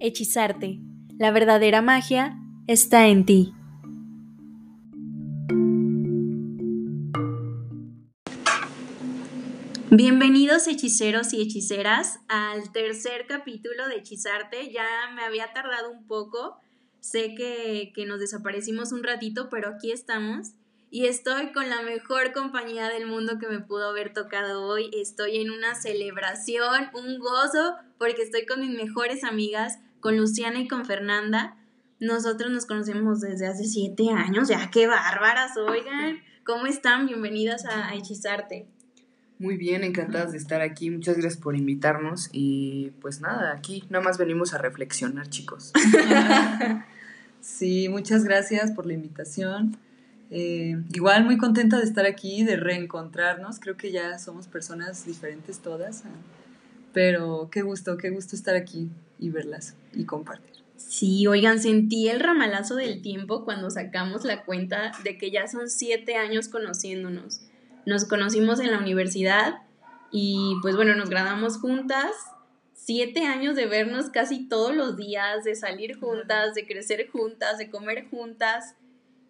Hechizarte. La verdadera magia está en ti. Bienvenidos hechiceros y hechiceras al tercer capítulo de Hechizarte. Ya me había tardado un poco. Sé que, que, nos desaparecimos un ratito, pero aquí estamos. Y estoy con la mejor compañía del mundo que me pudo haber tocado hoy. Estoy en una celebración, un gozo, porque estoy con mis mejores amigas con Luciana y con Fernanda. Nosotros nos conocemos desde hace siete años, ya qué bárbaras, oigan. ¿Cómo están? Bienvenidas a, Hechizarte. Muy bien, encantadas de estar aquí. Muchas gracias por invitarnos y pues nada, aquí nada más venimos a reflexionar, chicos. sí, muchas gracias por la invitación. Eh, igual muy contenta de estar aquí, de reencontrarnos. Creo que ya somos personas diferentes todas, pero qué gusto, qué gusto estar aquí y verlas y compartir. Sí, oigan, sentí el ramalazo del tiempo cuando sacamos la cuenta de que ya son siete años conociéndonos. Nos conocimos en la universidad y pues bueno, nos graduamos juntas. Siete años de vernos casi todos los días, de salir juntas, de crecer juntas, de comer juntas.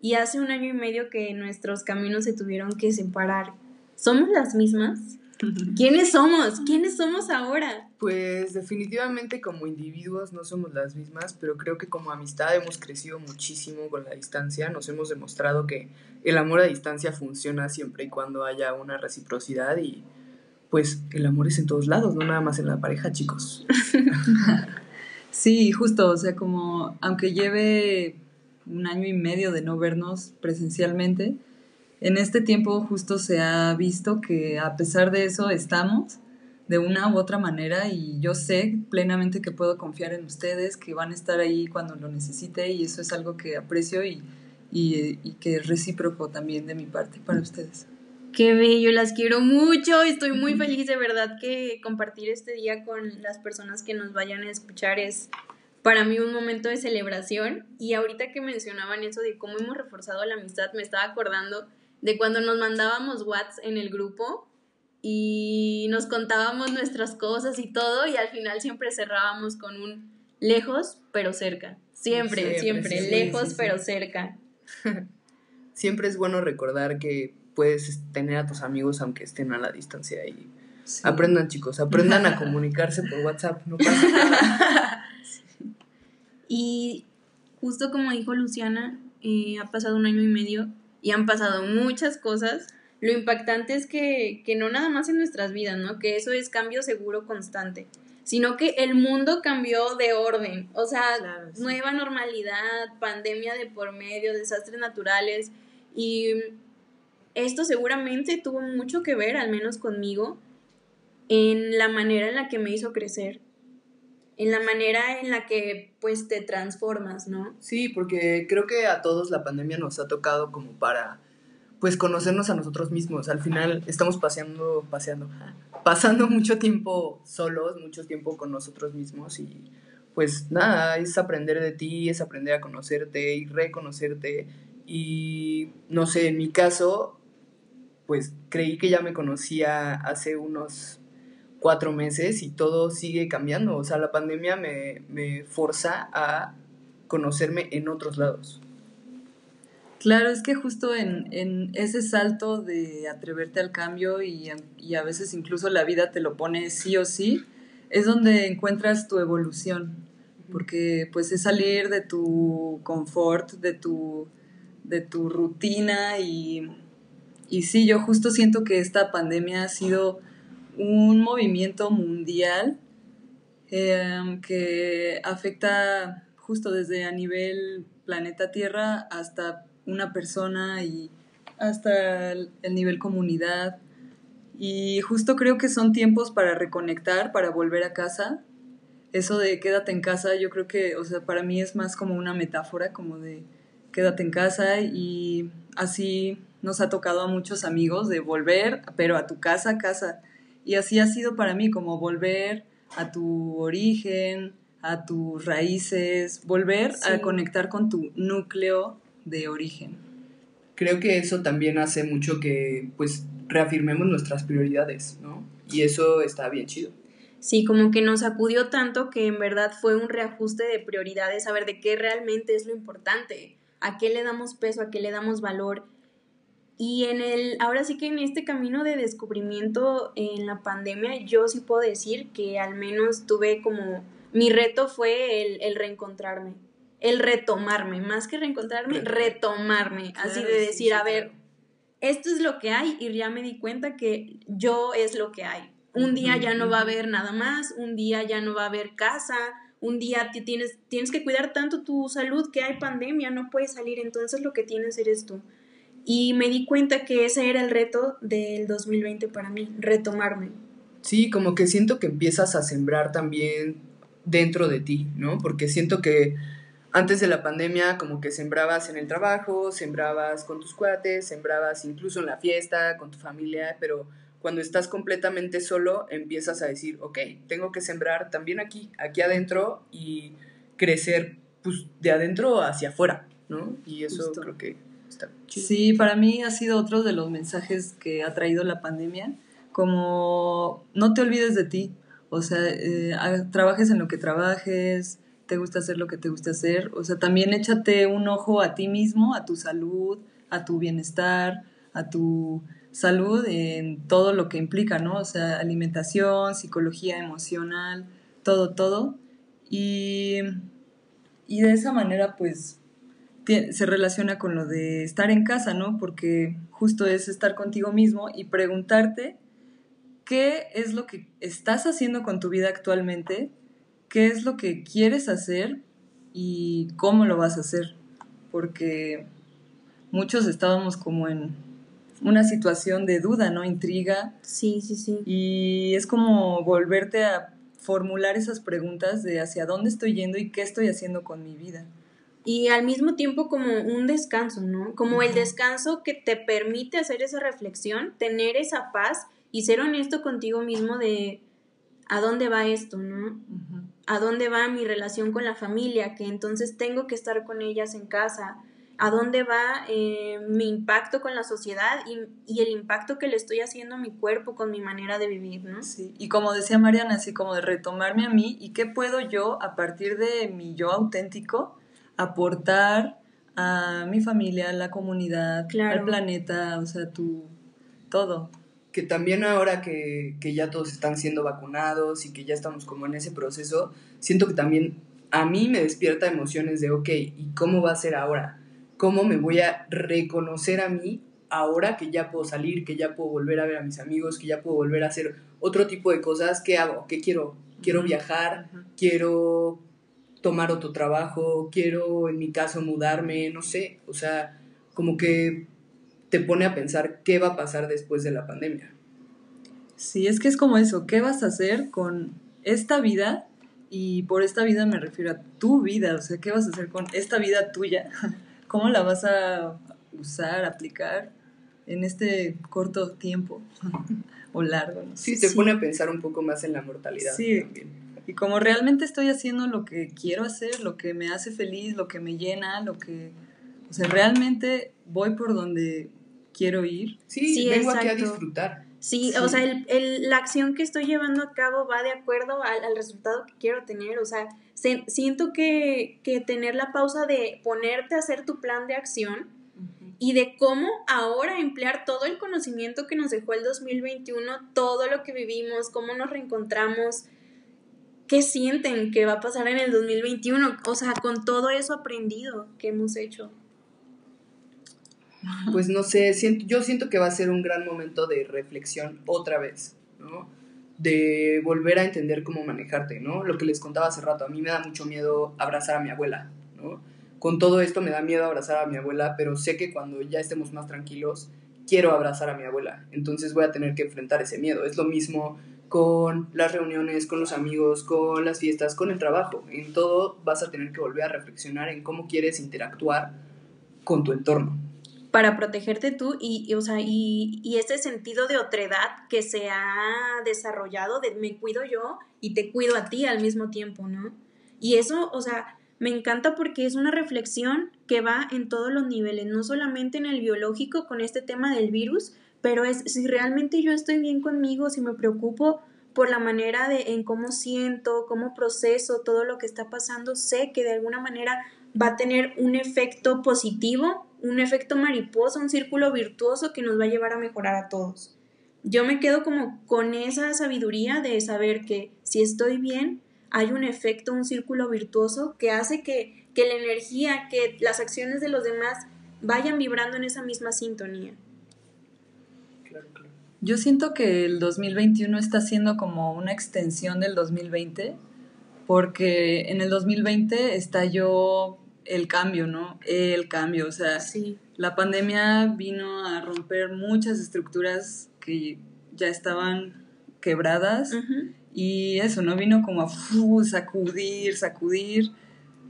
Y hace un año y medio que nuestros caminos se tuvieron que separar. ¿Somos las mismas? ¿Quiénes somos? ¿Quiénes somos ahora? Pues definitivamente como individuos no somos las mismas, pero creo que como amistad hemos crecido muchísimo con la distancia, nos hemos demostrado que el amor a distancia funciona siempre y cuando haya una reciprocidad y pues el amor es en todos lados, no nada más en la pareja, chicos. sí, justo, o sea, como aunque lleve un año y medio de no vernos presencialmente, en este tiempo justo se ha visto que a pesar de eso estamos de una u otra manera y yo sé plenamente que puedo confiar en ustedes, que van a estar ahí cuando lo necesite y eso es algo que aprecio y, y, que es recíproco también de mi parte para ustedes. Qué bello, las quiero mucho, estoy muy feliz de verdad que compartir este día con las personas que nos vayan a escuchar es para mí un momento de celebración y ahorita que mencionaban eso de cómo hemos reforzado la amistad, me estaba acordando de cuando nos mandábamos WhatsApp en el grupo y nos contábamos nuestras cosas y todo y al final siempre cerrábamos con un lejos pero cerca. Siempre, siempre, lejos pero cerca. siempre es bueno recordar que puedes tener a tus amigos aunque estén a la distancia y aprendan chicos, aprendan a comunicarse por WhatsApp, no pasa nada. Y justo como dijo Luciana, eh, ha pasado un año y medio y han pasado muchas cosas, lo impactante es que, que no nada más en nuestras vidas, ¿no? Que eso es cambio seguro constante, sino que el mundo cambió de orden, o sea, nueva normalidad, pandemia de por medio, desastres naturales. Y esto seguramente tuvo mucho que ver, al menos conmigo, en la manera en la que me hizo crecer en la manera en la que pues te transformas, ¿no? Sí, porque creo que a todos la pandemia nos ha tocado como para pues conocernos a nosotros mismos. Al final estamos paseando, paseando, pasando mucho tiempo solos, mucho tiempo con nosotros mismos y pues nada, es aprender de ti, es aprender a conocerte y reconocerte y no sé, en mi caso pues creí que ya me conocía hace unos cuatro meses y todo sigue cambiando. O sea, la pandemia me, me forza a conocerme en otros lados. Claro, es que justo en, en ese salto de atreverte al cambio y, y, a veces incluso la vida te lo pone sí o sí, es donde encuentras tu evolución, porque pues es salir de tu confort, de tu, de tu rutina y, y sí, yo justo siento que esta pandemia ha sido un movimiento mundial em, que afecta justo desde a nivel planeta Tierra hasta una persona y hasta el, nivel comunidad. Y justo creo que son tiempos para reconectar, para volver a casa. Eso de quédate en casa, yo creo que, o sea, para mí es más como una metáfora, como de quédate en casa y así nos ha tocado a muchos amigos de volver, pero a tu casa, casa. Y así ha sido para mí, como volver a tu origen, a tus raíces, volver a conectar con tu núcleo de origen. creo que eso también hace mucho que pues reafirmemos nuestras prioridades, ¿no? Y eso está bien chido. Sí, como que nos acudió tanto que en verdad fue un reajuste de prioridades, saber de qué realmente es lo importante, a qué le damos peso, a qué le damos valor. Y en el, ahora sí que en este camino de descubrimiento en la pandemia, yo sí puedo decir que al menos tuve como, mi reto fue el, el reencontrarme, el retomarme, más que reencontrarme, retomarme, así de decir, a ver, esto es lo que hay y ya me di cuenta que yo es lo que hay. Un día ya no va a haber nada más, un día ya no va a haber casa, un día tienes, tienes que cuidar tanto tu salud que hay pandemia, no puedes salir, entonces lo que tienes eres tú. Y me di cuenta que ese era el reto del 2020 para mí, retomarme. Sí, como que siento que empiezas a sembrar también dentro de ti, ¿no? Porque siento que antes de la pandemia como que sembrabas en el trabajo, sembrabas con tus cuates, sembrabas incluso en la fiesta, con tu familia, pero cuando estás completamente solo, empiezas a decir, ok, tengo que sembrar también aquí, aquí adentro y crecer pues, de adentro hacia afuera, ¿no? Y eso creo que está. Sí, para mí ha sido otro de los mensajes que ha traído la pandemia, como no te olvides de ti, o sea, eh, trabajes en lo que trabajes, te gusta hacer lo que te gusta hacer, o sea, también échate un ojo a ti mismo, a tu salud, a tu bienestar, a tu salud en todo lo que implica, ¿no? O sea, alimentación, psicología emocional, todo, todo. Y, y de esa manera, pues, se relaciona con lo de estar en casa, ¿no? Porque justo es estar contigo mismo y preguntarte qué es lo que estás haciendo con tu vida actualmente, qué es lo que quieres hacer y cómo lo vas a hacer. Porque muchos estábamos como en una situación de duda, ¿no? Intriga. Sí, sí, sí. Y es como volverte a formular esas preguntas de hacia dónde estoy yendo y qué estoy haciendo con mi vida. Y al mismo tiempo como un descanso, ¿no? Como el descanso que te permite hacer esa reflexión, tener esa paz y ser honesto contigo mismo de a dónde va esto, ¿no? A dónde va mi relación con la familia, que entonces tengo que estar con ellas en casa, a dónde va eh, mi impacto con la sociedad y, el impacto que le estoy haciendo a mi cuerpo con mi manera de vivir, ¿no? Sí, y como decía Mariana, así como de retomarme a mí y qué puedo yo, a partir de mi yo auténtico, aportar a mi familia, a la comunidad, al planeta, o sea, tu, todo. Que también ahora que, que ya todos están siendo vacunados y que ya estamos como en ese proceso, siento que también a mí me despierta emociones de, ok, ¿y cómo va a ser ahora? cómo me voy a reconocer a mí ahora que ya puedo salir, que ya puedo volver a ver a mis amigos, que ya puedo volver a hacer otro tipo de cosas, ¿qué hago? ¿Qué quiero? Quiero viajar, quiero tomar otro trabajo, quiero en mi caso mudarme, no sé, o sea, como que te pone a pensar qué va a pasar después de la pandemia. Sí, es que es como eso, ¿qué vas a hacer con esta vida? Y por esta vida me refiero a tu vida, o sea, ¿qué vas a hacer con esta vida tuya? ¿Cómo la vas a usar, aplicar en este corto tiempo o largo? Sí, te pone a pensar un poco más en la mortalidad sí. Y como realmente estoy haciendo lo que quiero hacer, lo que me hace feliz, lo que me llena, lo que... O sea, realmente voy por donde quiero ir. Sí, vengo aquí a disfrutar. Sí, o sea, el, la acción que estoy llevando a cabo va de acuerdo al, al resultado que quiero tener. O sea, siento que, que, tener la pausa de ponerte a hacer tu plan de acción y de cómo ahora emplear todo el conocimiento que nos dejó el 2021, todo lo que vivimos, cómo nos reencontramos, qué sienten que va a pasar en el 2021, o sea, con todo eso aprendido que hemos hecho. Pues no sé, siento, yo siento que va a ser un gran momento de reflexión otra vez, ¿no? de volver a entender cómo manejarte, ¿no? Lo que les contaba hace rato, a mí me da mucho miedo abrazar a mi abuela, ¿no? Con todo esto me da miedo abrazar a mi abuela, pero sé que cuando ya estemos más tranquilos, quiero abrazar a mi abuela, entonces voy a tener que enfrentar ese miedo. Es lo mismo con las reuniones, con los amigos, con las fiestas, con el trabajo. En todo vas a tener que volver a reflexionar en cómo quieres interactuar con tu entorno para protegerte tú y, o sea, y, y, ese sentido de otredad que se ha desarrollado de me cuido yo y te cuido a ti al mismo tiempo, ¿no? Y eso, o sea, me encanta porque es una reflexión que va en todos los niveles, no solamente en el biológico con este tema del virus, pero es si realmente yo estoy bien conmigo, si me preocupo por la manera de en cómo siento, cómo proceso todo lo que está pasando, sé que de alguna manera va a tener un efecto positivo, un efecto mariposa, un círculo virtuoso que nos va a llevar a mejorar a todos. Yo me quedo como con esa sabiduría de saber que si estoy bien, hay un efecto, un círculo virtuoso que hace que, que la energía, que las acciones de los demás vayan vibrando en esa misma sintonía. Yo siento que el 2021 está siendo como una extensión del 2020, porque en el 2020 estalló el cambio, ¿no? El cambio, o sea, la pandemia vino a romper muchas estructuras que ya estaban quebradas y eso, ¿no? Vino como a sacudir, sacudir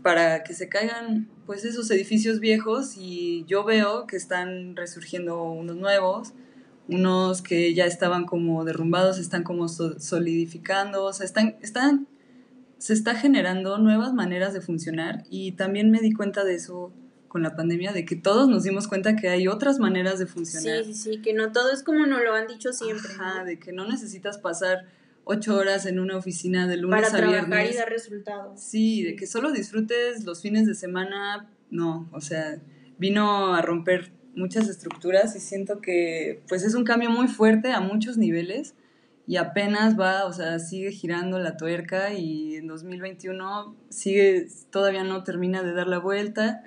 para que se caigan pues esos edificios viejos y yo veo que están resurgiendo unos nuevos unos que ya estaban como derrumbados están como solidificando, o sea, están, están, se está generando nuevas maneras de funcionar y también me di cuenta de eso con la pandemia, de que todos nos dimos cuenta que hay otras maneras de funcionar. Sí, sí, sí, que no todo es como nos lo han dicho siempre. Ajá, de que no necesitas pasar ocho horas en una oficina de lunes Para a viernes. Para trabajar y dar resultados. Sí, de que solo disfrutes los fines de semana, no, o sea, vino a romper muchas estructuras y siento que pues es un cambio muy fuerte a muchos niveles y apenas va, o sea, sigue girando la tuerca y en 2021 sigue, todavía no termina de dar la vuelta.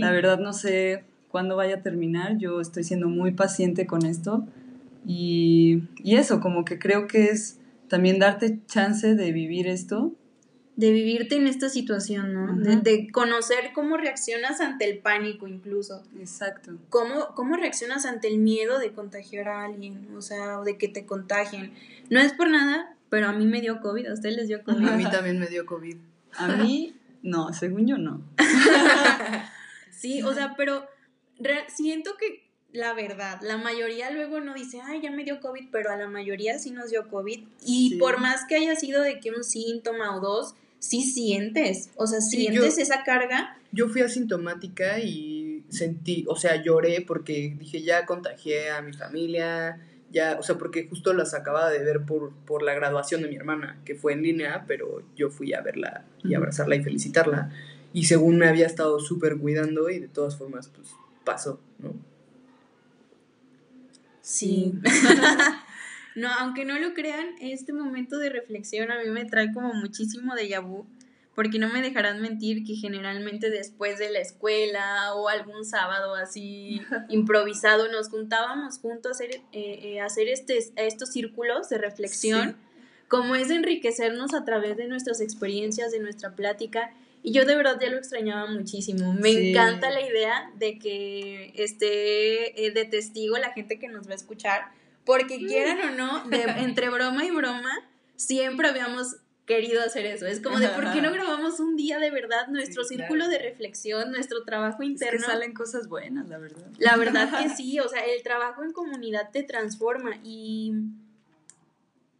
La verdad no sé cuándo vaya a terminar, yo estoy siendo muy paciente con esto y, y eso, como que creo que es también darte chance de vivir esto de vivirte en esta situación, ¿no? de, conocer cómo reaccionas ante el pánico incluso. Exacto. Cómo, cómo reaccionas ante el miedo de contagiar a alguien, o sea, o de que te contagien. No es por nada, pero a mí me dio COVID, a ustedes les dio COVID. A mí también me dio COVID. A mí, no, según yo no. sí, o sea, pero siento que la verdad, la mayoría luego no dice, ay, ya me dio COVID, pero a la mayoría sí nos dio COVID. Y por más que haya sido de que un síntoma o dos, sí sientes, o sea, sientes esa carga. Yo fui asintomática y sentí, o sea, lloré porque dije, ya contagié a mi familia, ya, o sea, porque justo las acababa de ver por, por la graduación de mi hermana, que fue en línea, pero yo fui a verla y abrazarla y felicitarla. Y según me había estado súper cuidando y de todas formas, pues pasó, ¿no? Sí. No, aunque no lo crean, este momento de reflexión a mí me trae como muchísimo de vu, porque no me dejarán mentir que generalmente después de la escuela o algún sábado así improvisado nos juntábamos juntos a hacer, eh, eh, hacer este, estos círculos de reflexión, como es enriquecernos a través de nuestras experiencias, de nuestra plática. Y yo de verdad ya lo extrañaba muchísimo. Me encanta la idea de que esté eh, de testigo la gente que nos va a escuchar porque quieran o no, entre broma y broma, siempre habíamos querido hacer eso. Es como de, ¿por qué no grabamos un día de verdad nuestro círculo de reflexión, nuestro trabajo interno? Es que salen cosas buenas, la verdad. La verdad que sí, o sea, el trabajo en comunidad te transforma y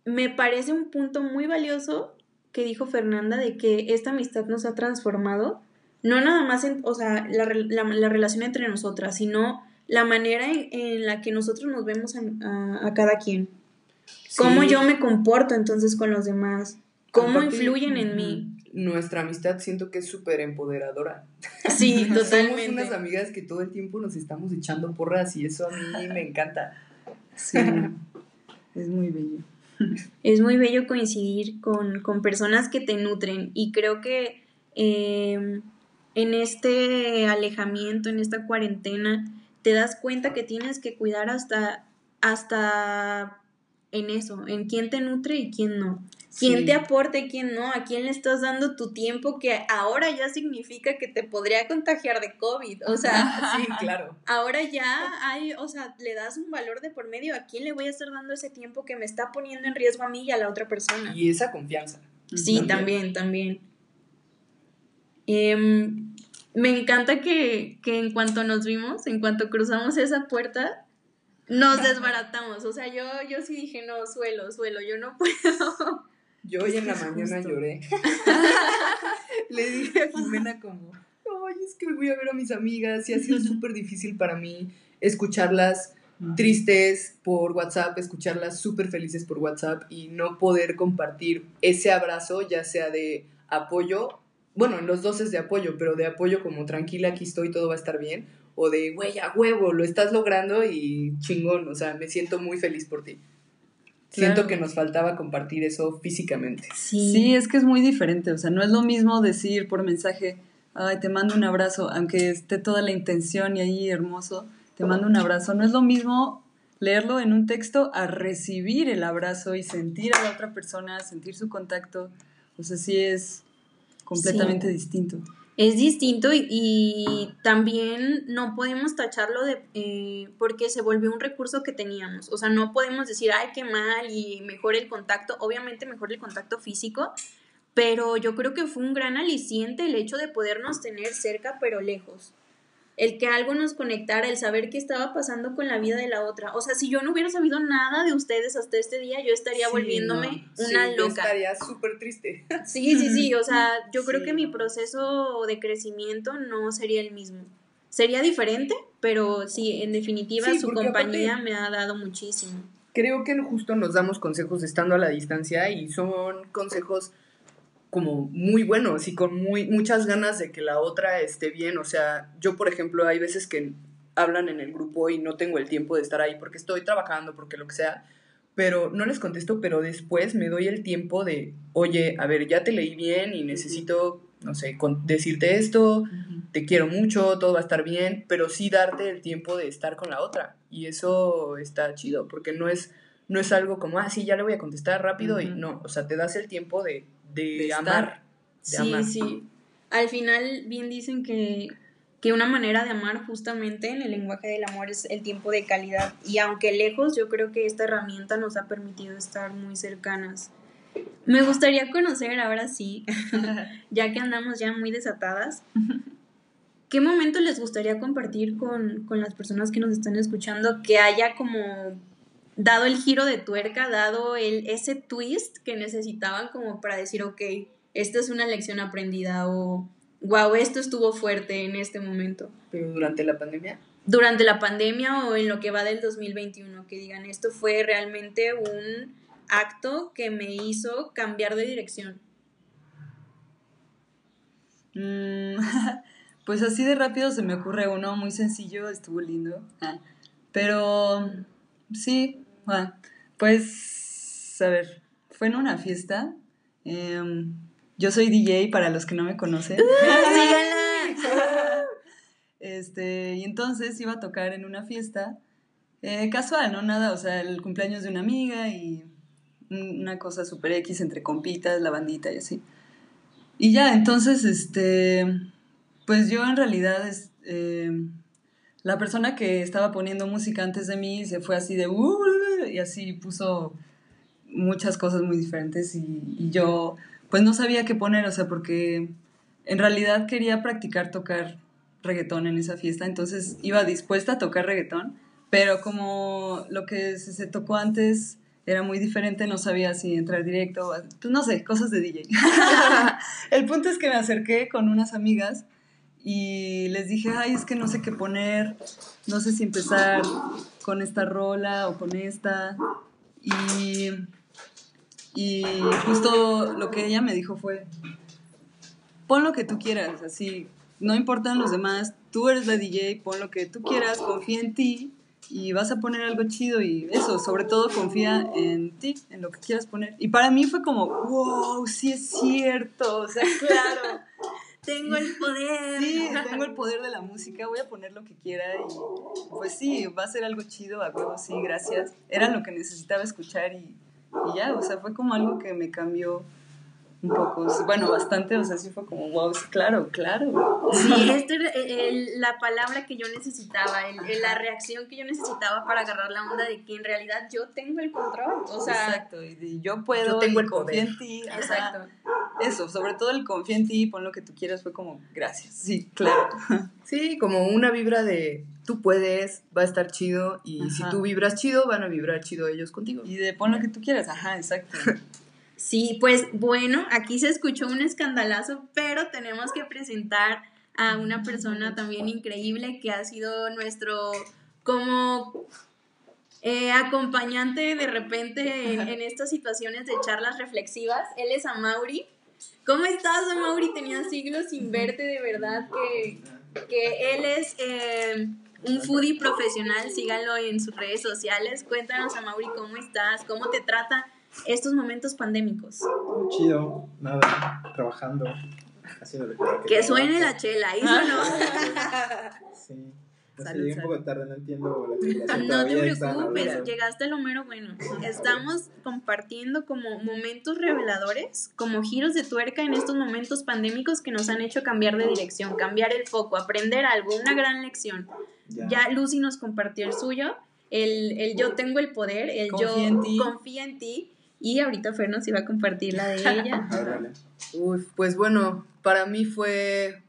me parece un punto muy valioso que dijo Fernanda de que esta amistad nos ha transformado, no nada más en, o sea, la, la relación entre nosotras, sino la manera en, la que nosotros nos vemos a, cada quien. Cómo yo me comporto entonces con los demás. Cómo influyen en mí. Nuestra amistad siento que es súper empoderadora. Sí, totalmente. Somos unas amigas que todo el tiempo nos estamos echando porras y eso a mí me encanta. Sí, es muy bello. Es muy bello coincidir con, personas que te nutren y creo que eh, en este alejamiento, en esta cuarentena, te das cuenta que tienes que cuidar hasta, hasta en eso, en quién te nutre y quién no. Quién te aporta y quién no, a quién le estás dando tu tiempo que ahora ya significa que te podría contagiar de COVID. O sea, sí, claro. Ahora ya hay, o sea, le das un valor de por medio a quién le voy a estar dando ese tiempo que me está poniendo en riesgo a mí y a la otra persona. Y esa confianza. Sí, también, también. Eh, me encanta que, en cuanto nos vimos, en cuanto cruzamos esa puerta, nos desbaratamos. O sea, yo, yo sí dije, no, suelo, suelo, yo no puedo. Yo hoy en la mañana lloré. Le dije a Jimena como, ay, es que voy a ver a mis amigas y ha sido súper difícil para mí escucharlas tristes por WhatsApp, escucharlas súper felices por WhatsApp y no poder compartir ese abrazo, ya sea de apoyo, bueno, en los dos es de apoyo, pero de apoyo como tranquila, aquí estoy, todo va a estar bien, o de, güey, a huevo, lo estás logrando y chingón, o sea, me siento muy feliz por ti. Siento que nos faltaba compartir eso físicamente. Sí. sí, es que es muy diferente, o sea, no es lo mismo decir por mensaje, ay, te mando un abrazo, aunque esté toda la intención y ahí hermoso, te mando un abrazo. No es lo mismo leerlo en un texto a recibir el abrazo y sentir a la otra persona, sentir su contacto. O sea, sí es completamente distinto. Es distinto y, también no podemos tacharlo de eh, porque se volvió un recurso que teníamos. O sea, no podemos decir, ay, qué mal y mejor el contacto. Obviamente mejor el contacto físico, pero yo creo que fue un gran aliciente el hecho de podernos tener cerca pero lejos el que algo nos conectara, el saber qué estaba pasando con la vida de la otra. O sea, si yo no hubiera sabido nada de ustedes hasta este día, yo estaría volviéndome una loca. Yo estaría súper triste. Sí, sí, sí. O sea, yo creo que mi proceso de crecimiento no sería el mismo. Sería diferente, pero sí, en definitiva, su compañía me ha dado muchísimo. Creo que justo nos damos consejos estando a la distancia y son consejos como muy buenos y con muy, muchas ganas de que la otra esté bien. O sea, yo, por ejemplo, hay veces que hablan en el grupo y no tengo el tiempo de estar ahí porque estoy trabajando, porque lo que sea, pero no les contesto, pero después me doy el tiempo de, oye, a ver, ya te leí bien y necesito, no sé, decirte esto, te quiero mucho, todo va a estar bien, pero sí darte el tiempo de estar con la otra. Y eso está chido, porque no es, no es algo como, ah, sí, ya le voy a contestar rápido y no, o sea, te das el tiempo de de, amar. sí, sí. Al final bien dicen que, que una manera de amar justamente en el lenguaje del amor es el tiempo de calidad. Y aunque lejos, yo creo que esta herramienta nos ha permitido estar muy cercanas. Me gustaría conocer ahora sí, ya que andamos ya muy desatadas, ¿qué momento les gustaría compartir con, con, las personas que nos están escuchando que haya como dado el giro de tuerca, dado el, ese twist que necesitaban como para decir, ok, esta es una lección aprendida o, wow, esto estuvo fuerte en este momento. ¿Pero durante la pandemia? Durante la pandemia o en lo que va del 2021, que digan, esto fue realmente un acto que me hizo cambiar de dirección. Mm, pues así de rápido se me ocurre uno muy sencillo, estuvo lindo. Ah, pero sí, bueno, pues, a ver, fue en una fiesta. Em, yo soy DJ para los que no me conocen. este, y entonces iba a tocar en una fiesta eh, casual, ¿no? Nada, o sea, el cumpleaños de una amiga y una cosa super X entre compitas, la bandita y así. Y ya, entonces, este, pues yo en realidad, es, em, la persona que estaba poniendo música antes de mí se fue así de, uh, y así puso muchas cosas muy diferentes y, yo pues no sabía qué poner, o sea, porque en realidad quería practicar tocar reggaetón en esa fiesta, entonces iba dispuesta a tocar reggaetón, pero como lo que se, tocó antes era muy diferente, no sabía si entrar directo, pues no sé, cosas de DJ. El punto es que me acerqué con unas amigas y les dije, ay, es que no sé qué poner, no sé si empezar con esta rola o con esta. Y, y justo lo que ella me dijo fue, pon lo que tú quieras, así, no importan los demás, tú eres la DJ, pon lo que tú quieras, confía en ti y vas a poner algo chido y eso, sobre todo confía en ti, en lo que quieras poner. Y para mí fue como, wow, sí es cierto, o sea, claro. tengo el poder. Sí, tengo el poder de la música, voy a poner lo que quiera y pues sí, va a ser algo chido, a huevo, sí, gracias. Era lo que necesitaba escuchar y, y ya, o sea, fue como algo que me cambió un poco, bueno, bastante, o sea, sí fue como, wow, claro, claro. Sí, esta es la palabra que yo necesitaba, el, la reacción que yo necesitaba para agarrar la onda de que en realidad yo tengo el control, o sea. Exacto, y yo puedo, yo tengo el poder. en ti. Exacto. Eso, sobre todo el confía en ti, pon lo que tú quieras, fue como, gracias, sí, claro. Sí, como una vibra de tú puedes, va a estar chido, y si tú vibras chido, van a vibrar chido ellos contigo. Y de pon lo que tú quieras, ajá, exacto. Sí, pues bueno, aquí se escuchó un escandalazo, pero tenemos que presentar a una persona también increíble que ha sido nuestro como eh, acompañante de repente en, estas situaciones de charlas reflexivas. Él es Amauri. ¿Cómo estás, Amauri? Tenía siglos sin verte, de verdad que, que él es eh, un foodie profesional. Síganlo en sus redes sociales. Cuéntanos, Amauri, cómo estás, cómo te trata estos momentos pandémicos. Chido, nada, trabajando. Haciendo que, que suene la chela, ¿eso no? sí. No salud, un poco tarde, no entiendo la No te preocupes, llegaste a lo mero bueno. Estamos compartiendo como momentos reveladores, como giros de tuerca en estos momentos pandémicos que nos han hecho cambiar de dirección, cambiar el foco, aprender algo, una gran lección. Ya, Lucy nos compartió el suyo, el, el, yo tengo el poder, el yo confía en ti. Y ahorita Fer nos iba a compartir la de ella. Uf, pues bueno, para mí fue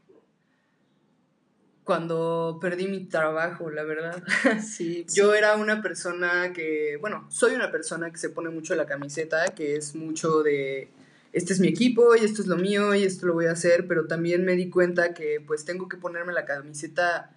cuando perdí mi trabajo, la verdad. Sí, Yo era una persona que, bueno, soy una persona que se pone mucho la camiseta, que es mucho de, este es mi equipo y esto es lo mío y esto lo voy a hacer, pero también me di cuenta que pues tengo que ponerme la camiseta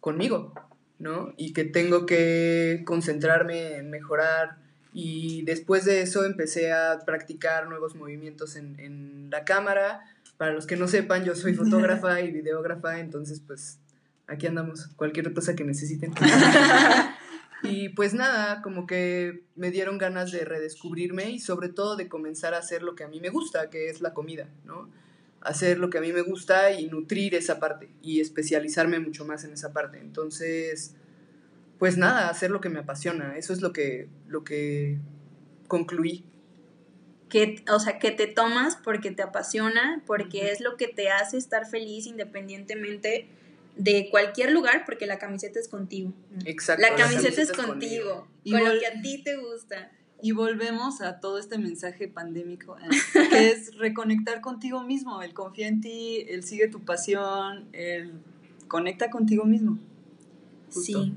conmigo, ¿no? Y que tengo que concentrarme en mejorar. Y después de eso empecé a practicar nuevos movimientos en, en la cámara. Para los que no sepan, yo soy fotógrafa y videógrafa, entonces pues aquí andamos, cualquier cosa que necesiten. y pues nada, como que me dieron ganas de redescubrirme y sobre todo de comenzar a hacer lo que a mí me gusta, que es la comida, ¿no? Hacer lo que a mí me gusta y nutrir esa parte y especializarme mucho más en esa parte. Entonces, pues nada, hacer lo que me apasiona, eso es lo que, lo que concluí. Que, o sea, que te tomas porque te apasiona, porque es lo que te hace estar feliz independientemente de cualquier lugar porque la camiseta es contigo. Exacto. La camiseta, es contigo, con lo que a ti te gusta. Y volvemos a todo este mensaje pandémico, eh, que es reconectar contigo mismo, el confía en ti, el sigue tu pasión, el conecta contigo mismo. Sí.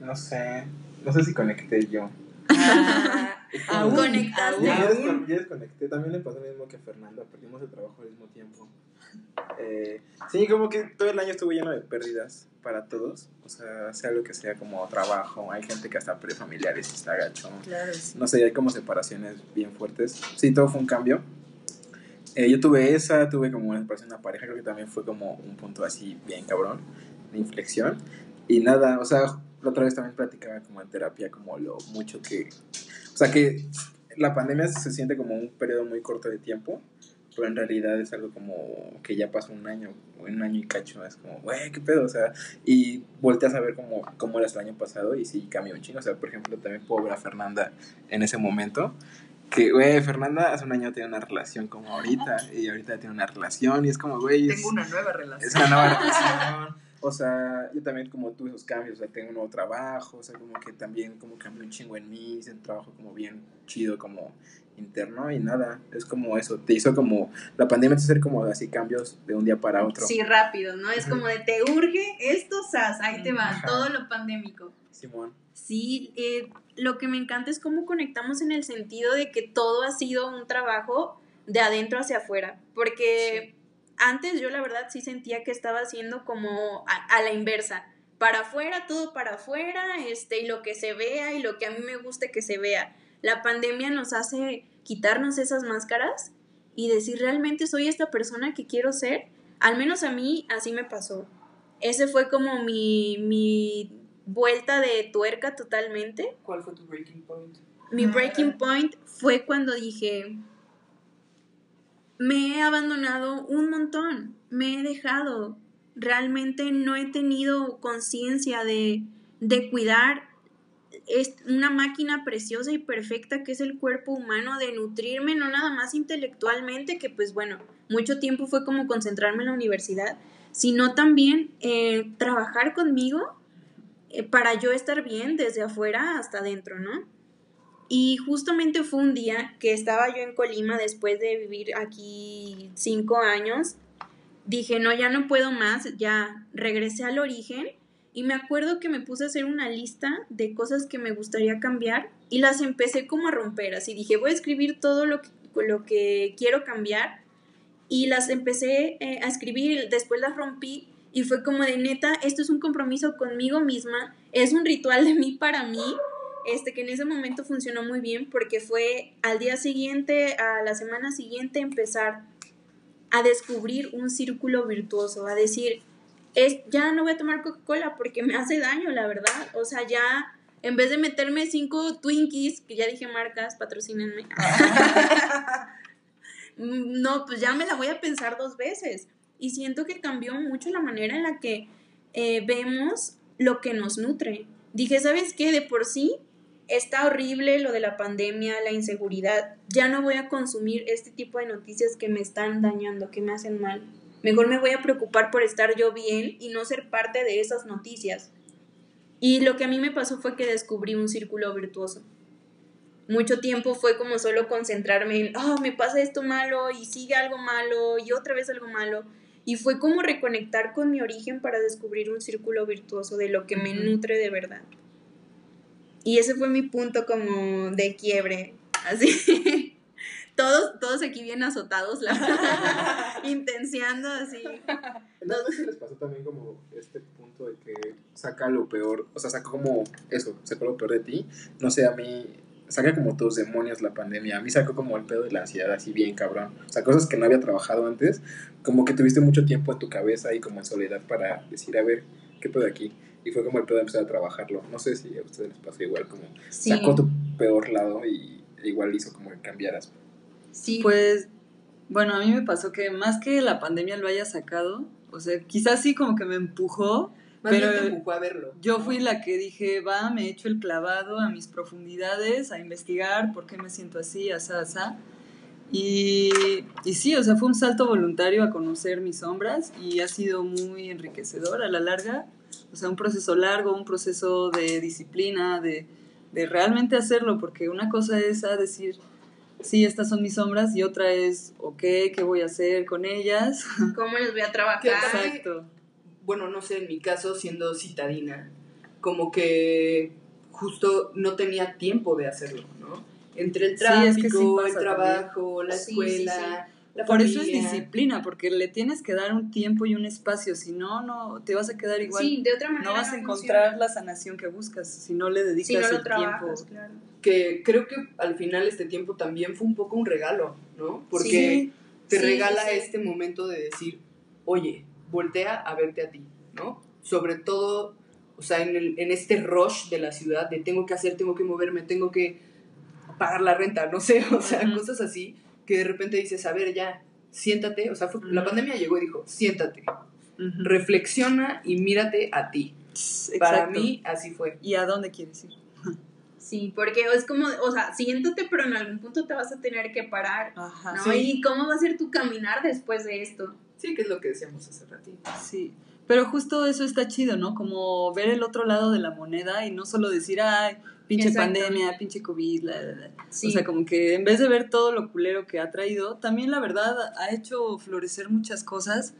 No sé, no sé si conecté yo. Ah, aún conectaste. Yo, desconecté, también le pasó lo mismo que a Fernanda, perdimos el trabajo al mismo tiempo. Eh, sí, como que todo el año estuvo lleno de pérdidas para todos. O sea, sea lo que sea como trabajo. Hay gente que hasta prefamiliares y está gacho. No sé, hay como separaciones bien fuertes. Sí, todo fue un cambio. Eh, yo tuve esa, tuve como una separación de una pareja, creo que también fue como un punto así bien cabrón, de inflexión. Y nada, o sea, la otra vez también platicaba como en terapia, como lo mucho que. O sea, que la pandemia se siente como un periodo muy corto de tiempo pero en realidad es algo como que ya pasó un año, un año y cacho, es como, güey, qué pedo, o sea, y volteas a ver cómo, cómo era el año pasado y sí cambió un chingo, o sea, por ejemplo, también puedo ver a Fernanda en ese momento, que, güey, Fernanda hace un año tenía una relación como ahorita, y ahorita tiene una relación, y es como, güey, Tengo una nueva relación. Es una nueva relación. O sea, yo también como tuve esos cambios, o sea, tengo un nuevo trabajo, o sea, como que también como cambió un chingo en mí, hice un trabajo como bien chido, como interno y nada, es como eso, te hizo como, la pandemia te hacer como así cambios de un día para otro. Sí, rápido, ¿no? Es como de te urge esto, sas, ahí te va, todo lo pandémico. Simón. Sí, eh, lo que me encanta es cómo conectamos en el sentido de que todo ha sido un trabajo de adentro hacia afuera, porque antes yo la verdad sí sentía que estaba haciendo como a, a la inversa, para afuera, todo para afuera, este, y lo que se vea y lo que a mí me guste que se vea la pandemia nos hace quitarnos esas máscaras y decir realmente soy esta persona que quiero ser. Al menos a mí así me pasó. Ese fue como mi, mi vuelta de tuerca totalmente. ¿Cuál fue tu breaking point? Mi breaking point fue cuando dije, me he abandonado un montón, me he dejado, realmente no he tenido conciencia de, de cuidar es una máquina preciosa y perfecta que es el cuerpo humano de nutrirme, no nada más intelectualmente, que pues bueno, mucho tiempo fue como concentrarme en la universidad, sino también eh, trabajar conmigo eh, para yo estar bien desde afuera hasta adentro, ¿no? Y justamente fue un día que estaba yo en Colima después de vivir aquí cinco años. Dije, no, ya no puedo más, ya regresé al origen y me acuerdo que me puse a hacer una lista de cosas que me gustaría cambiar y las empecé como a romper, así dije, voy a escribir todo lo que, lo que quiero cambiar y las empecé eh, a escribir, después las rompí y fue como de neta, esto es un compromiso conmigo misma, es un ritual de mí para mí, este que en ese momento funcionó muy bien porque fue al día siguiente, a la semana siguiente empezar a descubrir un círculo virtuoso, a decir, es, ya no voy a tomar Coca-Cola porque me hace daño, la verdad. O sea, ya en vez de meterme cinco Twinkies, que ya dije marcas, patrocínenme. no, pues ya me la voy a pensar dos veces. Y siento que cambió mucho la manera en la que eh, vemos lo que nos nutre. Dije, ¿sabes qué? De por sí está horrible lo de la pandemia, la inseguridad. Ya no voy a consumir este tipo de noticias que me están dañando, que me hacen mal. Mejor me voy a preocupar por estar yo bien y no ser parte de esas noticias. Y lo que a mí me pasó fue que descubrí un círculo virtuoso. Mucho tiempo fue como solo concentrarme en, oh, me pasa esto malo y sigue algo malo y otra vez algo malo. Y fue como reconectar con mi origen para descubrir un círculo virtuoso de lo que me nutre de verdad. Y ese fue mi punto como de quiebre, así. todos, todos aquí bien azotados, la intenciando así. ¿No sé les pasó también como este punto de que saca lo peor, o sea, saca como eso, saca lo peor de ti? No sé, a mí saca como tus demonios la pandemia. A mí sacó como el pedo de la ansiedad así bien cabrón. O sea, cosas que no había trabajado antes, como que tuviste mucho tiempo en tu cabeza y como en soledad para decir, a ver, ¿qué pedo aquí? Y fue como el pedo de empezar a trabajarlo. No sé si a ustedes les pasó igual, como sacó tu peor lado y igual hizo como que cambiaras. Sí. Pues, bueno, a mí me pasó que más que la pandemia lo haya sacado, o sea, quizás sí como que me empujó. pero empujó a verlo. Yo fui la que dije, va, me he hecho el clavado a mis profundidades, a investigar por qué me siento así, asá, asá. Y, y sí, o sea, fue un salto voluntario a conocer mis sombras y ha sido muy enriquecedor a la larga o sea, un proceso largo, un proceso de disciplina, de, de realmente hacerlo, porque una cosa es a decir, sí, estas son mis sombras, y otra es, ok, ¿qué voy a hacer con ellas? ¿Cómo les voy a trabajar? Exacto. Bueno, no sé, en mi caso, siendo citadina, como que justo no tenía tiempo de hacerlo, ¿no? Entre el tráfico, el trabajo, la escuela, por eso es disciplina, porque le tienes que dar un tiempo y un espacio, si no, no te vas a quedar igual. Sí, de otra manera. No vas a encontrar la sanación que buscas si no le dedicas el tiempo. Claro. Que creo que al final este tiempo también fue un poco un regalo, ¿no? Porque te regala este momento de decir, oye, voltea a verte a ti, ¿no? Sobre todo, o sea, en, el, en este rush de la ciudad de tengo que hacer, tengo que moverme, tengo que pagar la renta, no sé, o sea, cosas así que de repente dices, a ver, ya, siéntate, o sea, la pandemia llegó y dijo, siéntate, reflexiona y mírate a ti. Para mí así fue. ¿Y a dónde quieres ir? Sí, porque es como, o sea, siéntate, pero en algún punto te vas a tener que parar, Ajá, ¿no? ¿Y cómo va a ser tu caminar después de esto? Sí, que es lo que decíamos hace ratito. Sí, pero justo eso está chido, ¿no? Como ver el otro lado de la moneda y no solo decir, ay, pinche pandemia, pinche COVID, o sea, como que en vez de ver todo lo culero que ha traído, también la verdad ha hecho florecer muchas cosas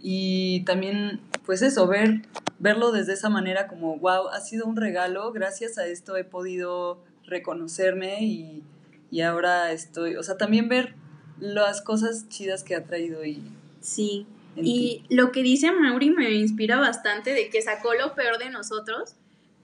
y también, pues eso, ver, verlo desde esa manera como, wow, ha sido un regalo, gracias a esto he podido reconocerme y, y ahora estoy, o sea, también ver las cosas chidas que ha traído y... Sí, y lo que dice Mauri me inspira bastante de que sacó lo peor de nosotros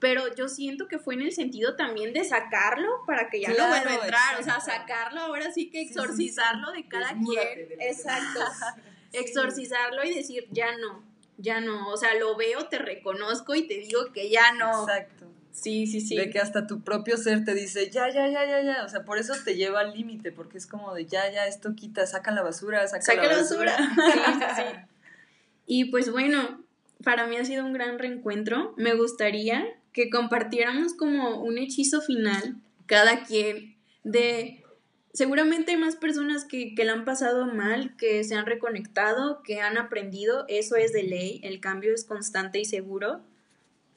pero yo siento que fue en el sentido también de sacarlo para que ya no vuelva a entrar, o sea, sacarlo ahora sí que exorcizarlo de cada quien, exacto, exorcizarlo y decir, ya no, ya no, o sea, lo veo, te reconozco y te digo que ya no. Exacto. Sí, sí, sí. De que hasta tu propio ser te dice, ya, ya, ya, ya, ya. O sea, por eso te lleva al límite, porque es como de, ya, ya, esto quita, saca la basura, saca, la basura. sí, sí. Y pues bueno, para mí ha sido un gran reencuentro. Me gustaría que compartiéramos como un hechizo final, cada quien, de... Seguramente hay más personas que, que la han pasado mal, que se han reconectado, que han aprendido, eso es de ley, el cambio es constante y seguro.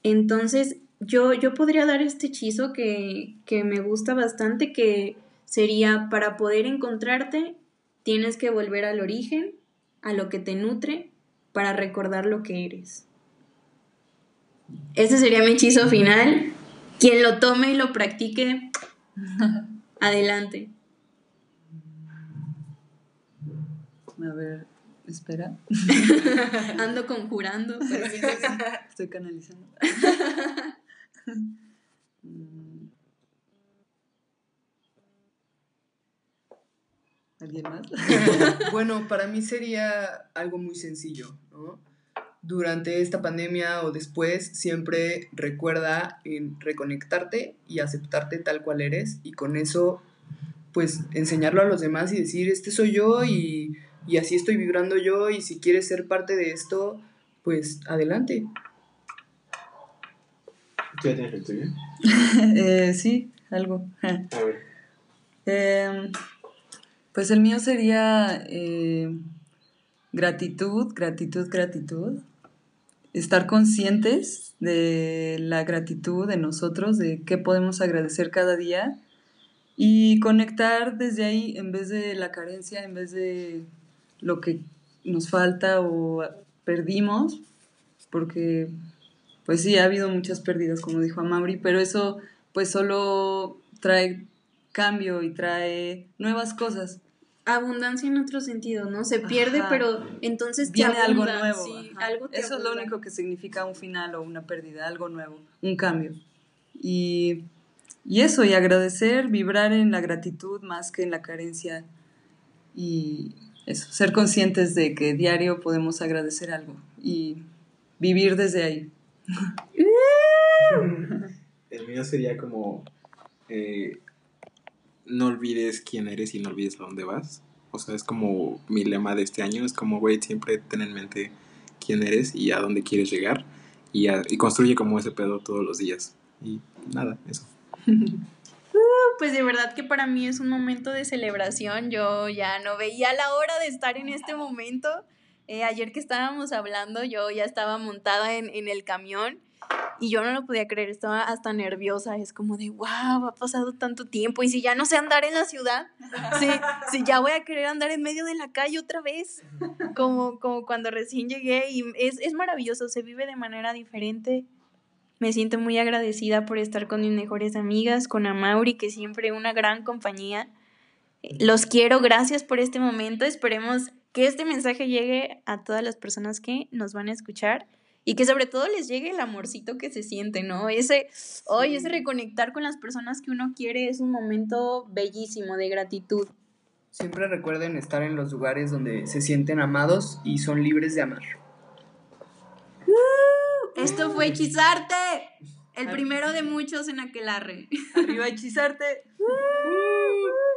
Entonces, yo, yo podría dar este hechizo que, que me gusta bastante, que sería para poder encontrarte, tienes que volver al origen, a lo que te nutre, para recordar lo que eres. Ese sería mi hechizo final. quien lo tome y lo practique, adelante. A ver, espera. Ando conjurando. pero sí que sí. Estoy canalizando. ¿Alguien más? Bueno, para mí sería algo muy sencillo, ¿no? Durante esta pandemia o después, siempre recuerda en reconectarte y aceptarte tal cual eres y con eso, pues, enseñarlo a los demás y decir, este soy yo y, y así estoy vibrando yo y si quieres ser parte de esto, pues, adelante. ¿Tú ya tienes el tuyo? Eh, sí, algo. A ver. Em, pues el mío sería eh, gratitud, gratitud, gratitud. Estar conscientes de la gratitud de nosotros, de qué podemos agradecer cada día y conectar desde ahí en vez de la carencia, en vez de lo que nos falta o perdimos, porque pues sí, ha habido muchas pérdidas, como dijo Amaury, pero eso pues solo trae cambio y trae nuevas cosas. Abundancia en otro sentido, ¿no? Se pierde, Ajá. pero entonces te Viene algo nuevo. sí, algo te Eso es lo único que significa un final o una pérdida, algo nuevo, un cambio. Y, y eso, y agradecer, vibrar en la gratitud más que en la carencia. Y eso, ser conscientes de que diario podemos agradecer algo y vivir desde ahí. El mío sería como eh, no olvides quién eres y no olvides a dónde vas. O sea, es como mi lema de este año, es como, güey, siempre ten en mente quién eres y a dónde quieres llegar y, y construye como ese pedo todos los días. Y nada, eso. Pues de verdad que para mí es un momento de celebración. Yo ya no veía la hora de estar en este momento. Eh, ayer que estábamos hablando, yo ya estaba montada en, en el camión y yo no lo podía creer, estaba hasta nerviosa. Es como de, wow, ha pasado tanto tiempo. Y si ya no sé andar en la ciudad, si, si ya voy a querer andar en medio de la calle otra vez, como, como cuando recién llegué. Y es, es maravilloso, se vive de manera diferente. Me siento muy agradecida por estar con mis mejores amigas, con Amauri, que siempre una gran compañía. Los quiero, gracias por este momento. Esperemos que este mensaje llegue a todas las personas que nos van a escuchar y que sobre todo les llegue el amorcito que se siente, ¿no? Ese, hoy ese reconectar con las personas que uno quiere es un momento bellísimo de gratitud. Siempre recuerden estar en los lugares donde se sienten amados y son libres de amar. Esto fue Hechizarte, el primero de muchos en Aquelarre. Arriba hechizarte. ¡Uh!